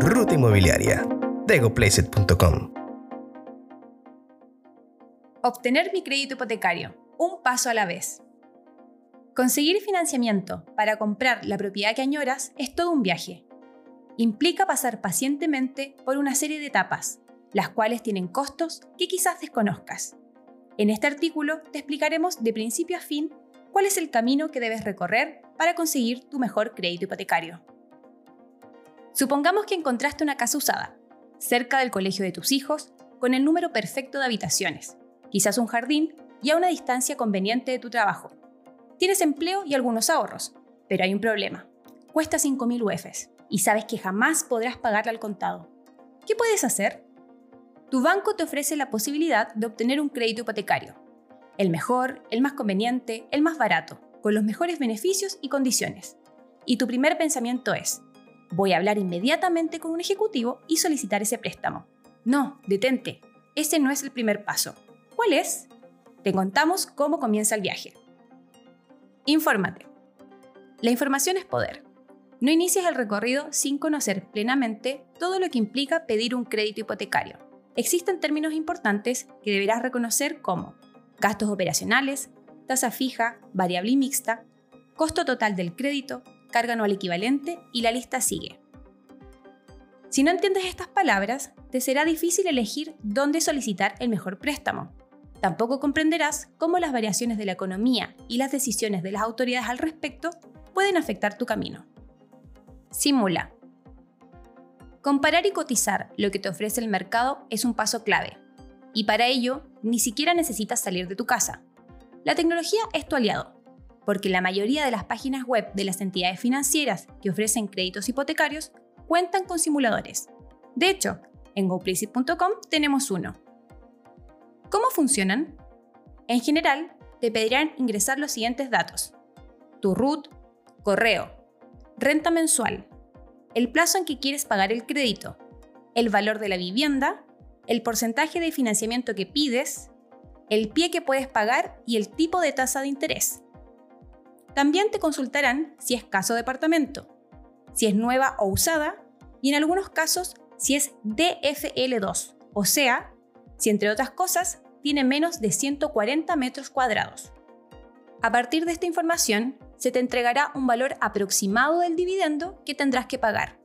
Ruta Inmobiliaria, degoplacet.com. Obtener mi crédito hipotecario, un paso a la vez. Conseguir financiamiento para comprar la propiedad que añoras es todo un viaje. Implica pasar pacientemente por una serie de etapas, las cuales tienen costos que quizás desconozcas. En este artículo te explicaremos de principio a fin cuál es el camino que debes recorrer para conseguir tu mejor crédito hipotecario. Supongamos que encontraste una casa usada, cerca del colegio de tus hijos, con el número perfecto de habitaciones, quizás un jardín y a una distancia conveniente de tu trabajo. Tienes empleo y algunos ahorros, pero hay un problema. Cuesta 5.000 UFs y sabes que jamás podrás pagarla al contado. ¿Qué puedes hacer? Tu banco te ofrece la posibilidad de obtener un crédito hipotecario. El mejor, el más conveniente, el más barato, con los mejores beneficios y condiciones. Y tu primer pensamiento es, Voy a hablar inmediatamente con un ejecutivo y solicitar ese préstamo. No, detente. Ese no es el primer paso. ¿Cuál es? Te contamos cómo comienza el viaje. Infórmate. La información es poder. No inicies el recorrido sin conocer plenamente todo lo que implica pedir un crédito hipotecario. Existen términos importantes que deberás reconocer como gastos operacionales, tasa fija, variable y mixta, costo total del crédito, carga anual equivalente y la lista sigue. Si no entiendes estas palabras, te será difícil elegir dónde solicitar el mejor préstamo. Tampoco comprenderás cómo las variaciones de la economía y las decisiones de las autoridades al respecto pueden afectar tu camino. Simula. Comparar y cotizar lo que te ofrece el mercado es un paso clave, y para ello ni siquiera necesitas salir de tu casa. La tecnología es tu aliado, porque la mayoría de las páginas web de las entidades financieras que ofrecen créditos hipotecarios cuentan con simuladores. De hecho, en goplaceit.com tenemos uno. ¿Cómo funcionan? En general, te pedirán ingresar los siguientes datos. Tu RUT, correo, renta mensual, el plazo en que quieres pagar el crédito, el valor de la vivienda, el porcentaje de financiamiento que pides, el pie que puedes pagar y el tipo de tasa de interés. También te consultarán si es caso departamento, si es nueva o usada y en algunos casos si es DFL2, o sea, si entre otras cosas tiene menos de 140 metros cuadrados. A partir de esta información, se te entregará un valor aproximado del dividendo que tendrás que pagar,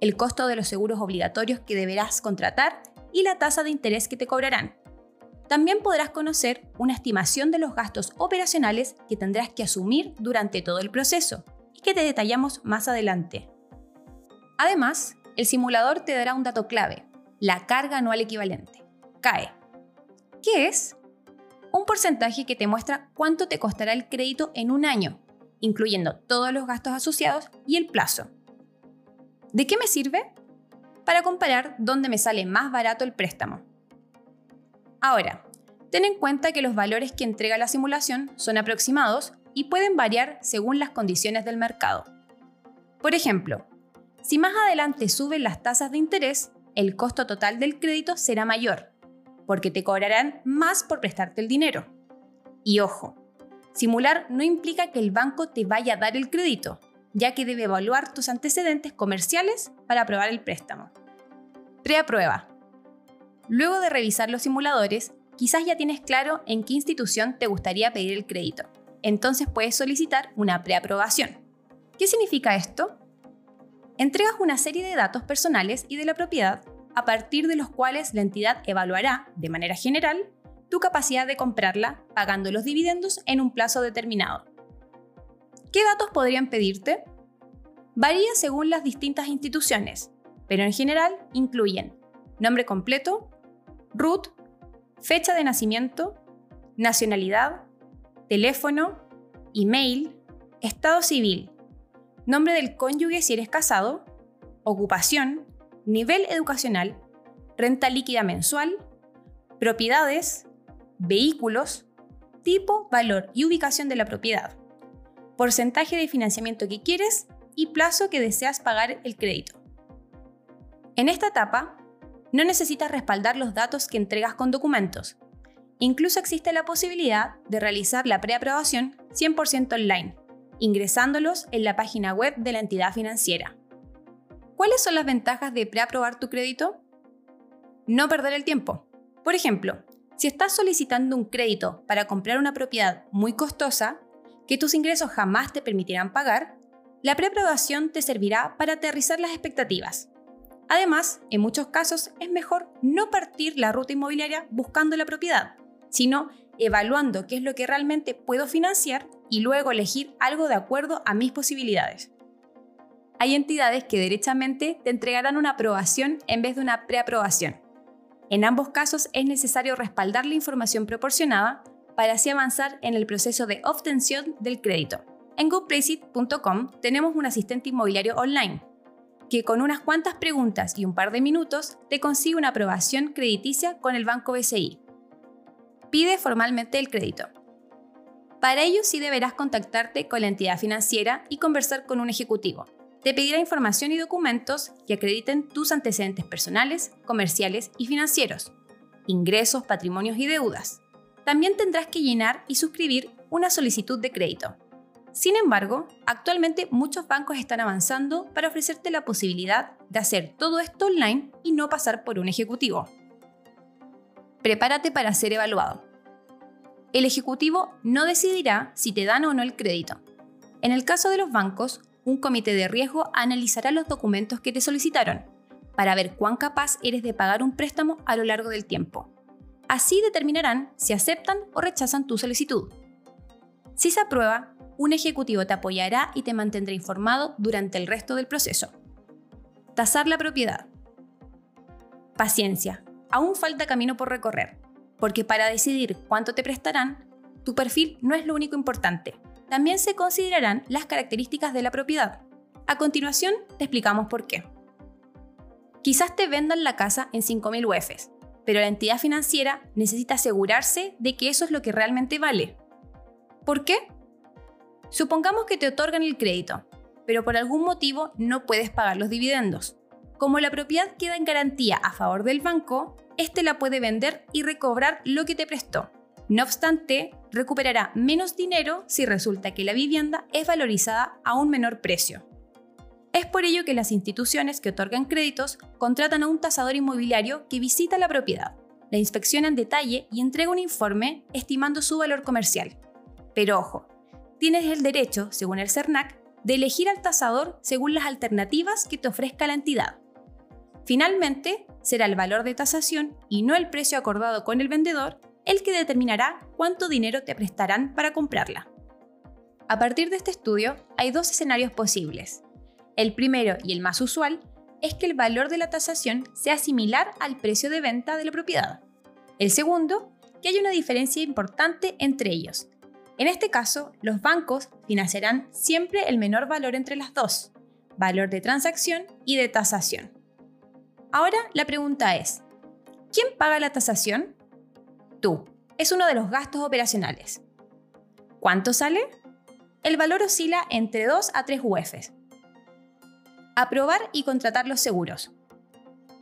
el costo de los seguros obligatorios que deberás contratar y la tasa de interés que te cobrarán. También podrás conocer una estimación de los gastos operacionales que tendrás que asumir durante todo el proceso y que te detallamos más adelante. Además, el simulador te dará un dato clave, la carga anual equivalente, CAE. ¿Qué es? Un porcentaje que te muestra cuánto te costará el crédito en un año, incluyendo todos los gastos asociados y el plazo. ¿De qué me sirve? Para comparar dónde me sale más barato el préstamo. Ahora, ten en cuenta que los valores que entrega la simulación son aproximados y pueden variar según las condiciones del mercado. Por ejemplo, si más adelante suben las tasas de interés, el costo total del crédito será mayor, porque te cobrarán más por prestarte el dinero. Y ojo, simular no implica que el banco te vaya a dar el crédito, ya que debe evaluar tus antecedentes comerciales para aprobar el préstamo. Preaprueba. Luego de revisar los simuladores, quizás ya tienes claro en qué institución te gustaría pedir el crédito. Entonces puedes solicitar una preaprobación. ¿Qué significa esto? Entregas una serie de datos personales y de la propiedad a partir de los cuales la entidad evaluará, de manera general, tu capacidad de comprarla pagando los dividendos en un plazo determinado. ¿Qué datos podrían pedirte? Varía según las distintas instituciones, pero en general incluyen nombre completo, RUT, fecha de nacimiento, nacionalidad, teléfono, email, estado civil, nombre del cónyuge si eres casado, ocupación, nivel educacional, renta líquida mensual, propiedades, vehículos, tipo, valor y ubicación de la propiedad, porcentaje de financiamiento que quieres y plazo que deseas pagar el crédito. En esta etapa, no necesitas respaldar los datos que entregas con documentos. Incluso existe la posibilidad de realizar la preaprobación 100% online, ingresándolos en la página web de la entidad financiera. ¿Cuáles son las ventajas de preaprobar tu crédito? No perder el tiempo. Por ejemplo, si estás solicitando un crédito para comprar una propiedad muy costosa, que tus ingresos jamás te permitirán pagar, la preaprobación te servirá para aterrizar las expectativas. Además, en muchos casos es mejor no partir la ruta inmobiliaria buscando la propiedad, sino evaluando qué es lo que realmente puedo financiar y luego elegir algo de acuerdo a mis posibilidades. Hay entidades que derechamente te entregarán una aprobación en vez de una preaprobación. En ambos casos es necesario respaldar la información proporcionada para así avanzar en el proceso de obtención del crédito. En GoPlaceit.com tenemos un asistente inmobiliario online que con unas cuantas preguntas y un par de minutos te consigue una aprobación crediticia con el Banco BCI. Pide formalmente el crédito. Para ello sí deberás contactarte con la entidad financiera y conversar con un ejecutivo. Te pedirá información y documentos que acrediten tus antecedentes personales, comerciales y financieros, ingresos, patrimonios y deudas. También tendrás que llenar y suscribir una solicitud de crédito. Sin embargo, actualmente muchos bancos están avanzando para ofrecerte la posibilidad de hacer todo esto online y no pasar por un ejecutivo. Prepárate para ser evaluado. El ejecutivo no decidirá si te dan o no el crédito. En el caso de los bancos, un comité de riesgo analizará los documentos que te solicitaron para ver cuán capaz eres de pagar un préstamo a lo largo del tiempo. Así determinarán si aceptan o rechazan tu solicitud. Si se aprueba, un ejecutivo te apoyará y te mantendrá informado durante el resto del proceso. Tasar la propiedad. Paciencia. Aún falta camino por recorrer, porque para decidir cuánto te prestarán, tu perfil no es lo único importante. También se considerarán las características de la propiedad. A continuación, te explicamos por qué. Quizás te vendan la casa en 5.000 UFs, pero la entidad financiera necesita asegurarse de que eso es lo que realmente vale. ¿Por qué? Supongamos que te otorgan el crédito, pero por algún motivo no puedes pagar los dividendos. Como la propiedad queda en garantía a favor del banco, éste la puede vender y recobrar lo que te prestó. No obstante, recuperará menos dinero si resulta que la vivienda es valorizada a un menor precio. Es por ello que las instituciones que otorgan créditos contratan a un tasador inmobiliario que visita la propiedad, la inspecciona en detalle y entrega un informe estimando su valor comercial. Pero ojo, tienes el derecho, según el CERNAC, de elegir al tasador según las alternativas que te ofrezca la entidad. Finalmente, será el valor de tasación y no el precio acordado con el vendedor el que determinará cuánto dinero te prestarán para comprarla. A partir de este estudio, hay dos escenarios posibles. El primero y el más usual es que el valor de la tasación sea similar al precio de venta de la propiedad. El segundo, que hay una diferencia importante entre ellos. En este caso, los bancos financiarán siempre el menor valor entre las dos, valor de transacción y de tasación. Ahora la pregunta es, ¿quién paga la tasación? Tú. Es uno de los gastos operacionales. ¿Cuánto sale? El valor oscila entre 2 a 3 UFs, Aprobar y contratar los seguros.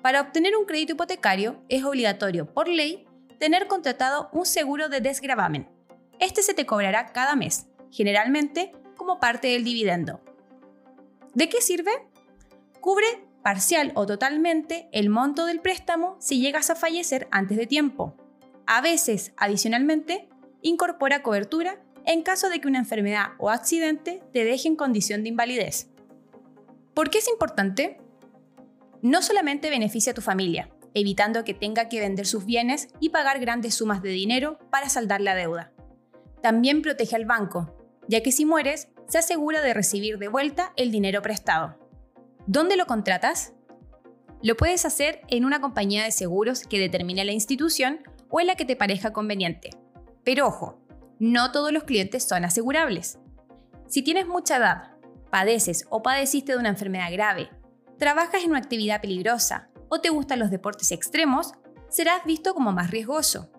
Para obtener un crédito hipotecario es obligatorio, por ley, tener contratado un seguro de desgravamen. Este se te cobrará cada mes, generalmente como parte del dividendo. ¿De qué sirve? Cubre parcial o totalmente el monto del préstamo si llegas a fallecer antes de tiempo. A veces, adicionalmente, incorpora cobertura en caso de que una enfermedad o accidente te deje en condición de invalidez. ¿Por qué es importante? No solamente beneficia a tu familia, evitando que tenga que vender sus bienes y pagar grandes sumas de dinero para saldar la deuda. También protege al banco, ya que si mueres, se asegura de recibir de vuelta el dinero prestado. ¿Dónde lo contratas? Lo puedes hacer en una compañía de seguros que determine la institución o en la que te parezca conveniente. Pero ojo, no todos los clientes son asegurables. Si tienes mucha edad, padeces o padeciste de una enfermedad grave, trabajas en una actividad peligrosa o te gustan los deportes extremos, serás visto como más riesgoso,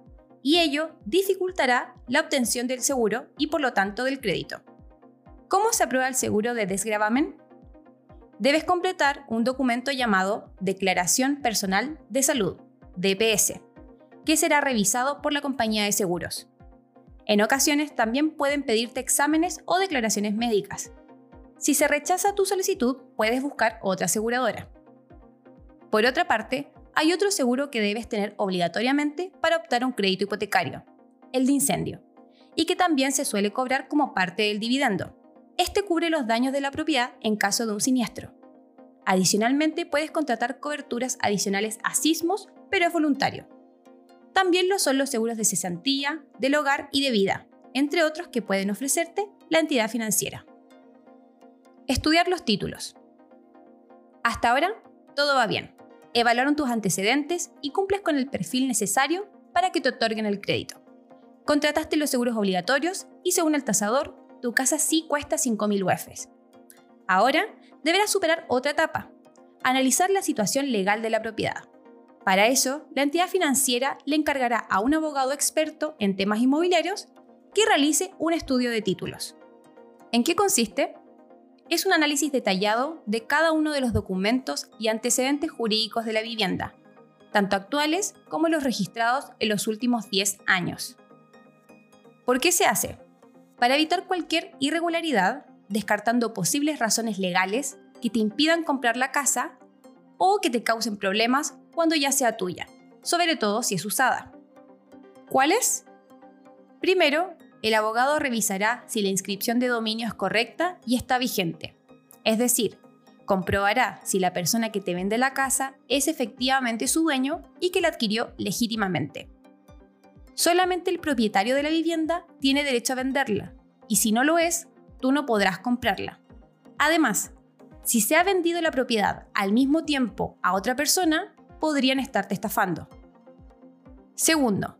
y ello dificultará la obtención del seguro y por lo tanto del crédito. ¿Cómo se aprueba el seguro de desgravamen? Debes completar un documento llamado Declaración Personal de Salud, DPS, que será revisado por la compañía de seguros. En ocasiones también pueden pedirte exámenes o declaraciones médicas, Si se rechaza tu solicitud, puedes buscar otra aseguradora. Por otra parte, hay otro seguro que debes tener obligatoriamente para optar a un crédito hipotecario, el de incendio, y que también se suele cobrar como parte del dividendo. Este cubre los daños de la propiedad en caso de un siniestro. Adicionalmente, puedes contratar coberturas adicionales a sismos, pero es voluntario. También lo son los seguros de cesantía, del hogar y de vida, entre otros que pueden ofrecerte la entidad financiera. Estudiar los títulos. Hasta ahora, todo va bien. Evaluaron tus antecedentes y cumples con el perfil necesario para que te otorguen el crédito. Contrataste los seguros obligatorios y según el tasador, tu casa sí cuesta 5.000 UFs. Ahora, deberás superar otra etapa, analizar la situación legal de la propiedad. Para eso, la entidad financiera le encargará a un abogado experto en temas inmobiliarios que realice un estudio de títulos. ¿En qué consiste? Es un análisis detallado de cada uno de los documentos y antecedentes jurídicos de la vivienda, tanto actuales como los registrados en los últimos 10 años. ¿Por qué se hace? Para evitar cualquier irregularidad, descartando posibles razones legales que te impidan comprar la casa o que te causen problemas cuando ya sea tuya, sobre todo si es usada. ¿Cuáles? Primero, el abogado revisará si la inscripción de dominio es correcta y está vigente. Es decir, comprobará si la persona que te vende la casa es efectivamente su dueño y que la adquirió legítimamente. Solamente el propietario de la vivienda tiene derecho a venderla, y si no lo es, tú no podrás comprarla. Además, si se ha vendido la propiedad al mismo tiempo a otra persona, podrían estarte estafando. Segundo,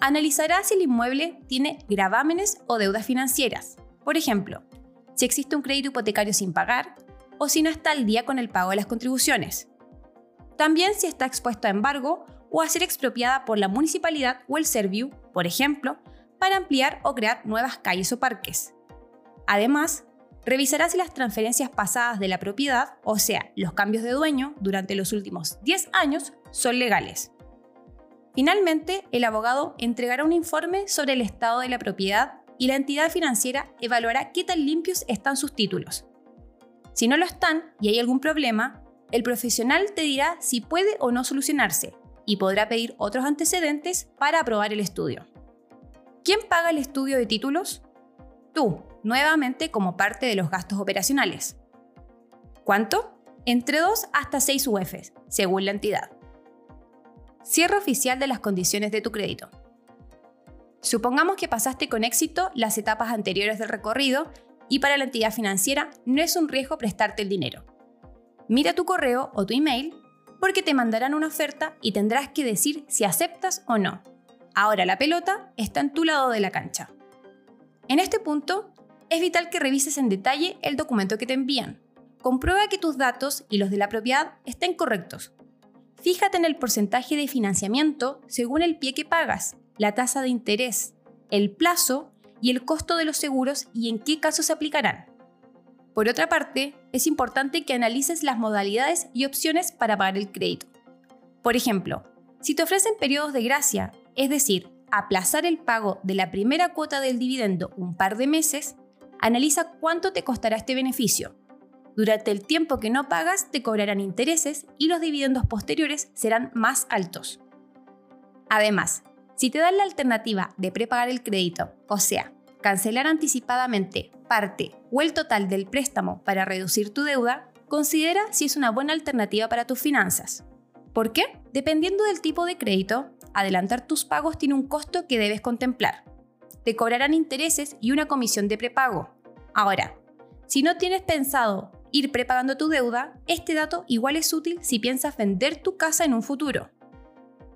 analizará si el inmueble tiene gravámenes o deudas financieras. Por ejemplo, si existe un crédito hipotecario sin pagar o si no está al día con el pago de las contribuciones. También si está expuesto a embargo o a ser expropiada por la municipalidad o el Serviu, por ejemplo, para ampliar o crear nuevas calles o parques. Además, revisará si las transferencias pasadas de la propiedad, o sea, los cambios de dueño durante los últimos 10 años, son legales. Finalmente, el abogado entregará un informe sobre el estado de la propiedad y la entidad financiera evaluará qué tan limpios están sus títulos. Si no lo están y hay algún problema, el profesional te dirá si puede o no solucionarse y podrá pedir otros antecedentes para aprobar el estudio. ¿Quién paga el estudio de títulos? Tú, nuevamente como parte de los gastos operacionales. ¿Cuánto? Entre 2 hasta 6 UFs, según la entidad. Cierre oficial de las condiciones de tu crédito. Supongamos que pasaste con éxito las etapas anteriores del recorrido y para la entidad financiera no es un riesgo prestarte el dinero. Mira tu correo o tu email porque te mandarán una oferta y tendrás que decir si aceptas o no. Ahora la pelota está en tu lado de la cancha. En este punto, es vital que revises en detalle el documento que te envían. Comprueba que tus datos y los de la propiedad estén correctos. Fíjate en el porcentaje de financiamiento según el pie que pagas, la tasa de interés, el plazo y el costo de los seguros y en qué casos se aplicarán. Por otra parte, es importante que analices las modalidades y opciones para pagar el crédito. Por ejemplo, si te ofrecen periodos de gracia, es decir, aplazar el pago de la primera cuota del dividendo un par de meses, analiza cuánto te costará este beneficio. Durante el tiempo que no pagas te cobrarán intereses y los dividendos posteriores serán más altos. Además, si te dan la alternativa de prepagar el crédito, o sea, cancelar anticipadamente parte o el total del préstamo para reducir tu deuda, considera si es una buena alternativa para tus finanzas. ¿Por qué? Dependiendo del tipo de crédito, adelantar tus pagos tiene un costo que debes contemplar. Te cobrarán intereses y una comisión de prepago. Ahora, si no tienes pensado ir prepagando tu deuda, este dato igual es útil si piensas vender tu casa en un futuro.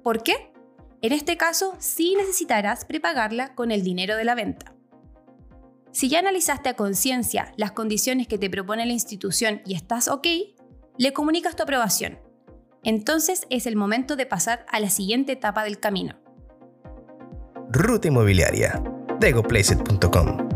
¿Por qué? En este caso, sí necesitarás prepagarla con el dinero de la venta. Si ya analizaste a conciencia las condiciones que te propone la institución y estás ok, le comunicas tu aprobación. Entonces es el momento de pasar a la siguiente etapa del camino. Ruta Inmobiliaria. DegoPlacet.com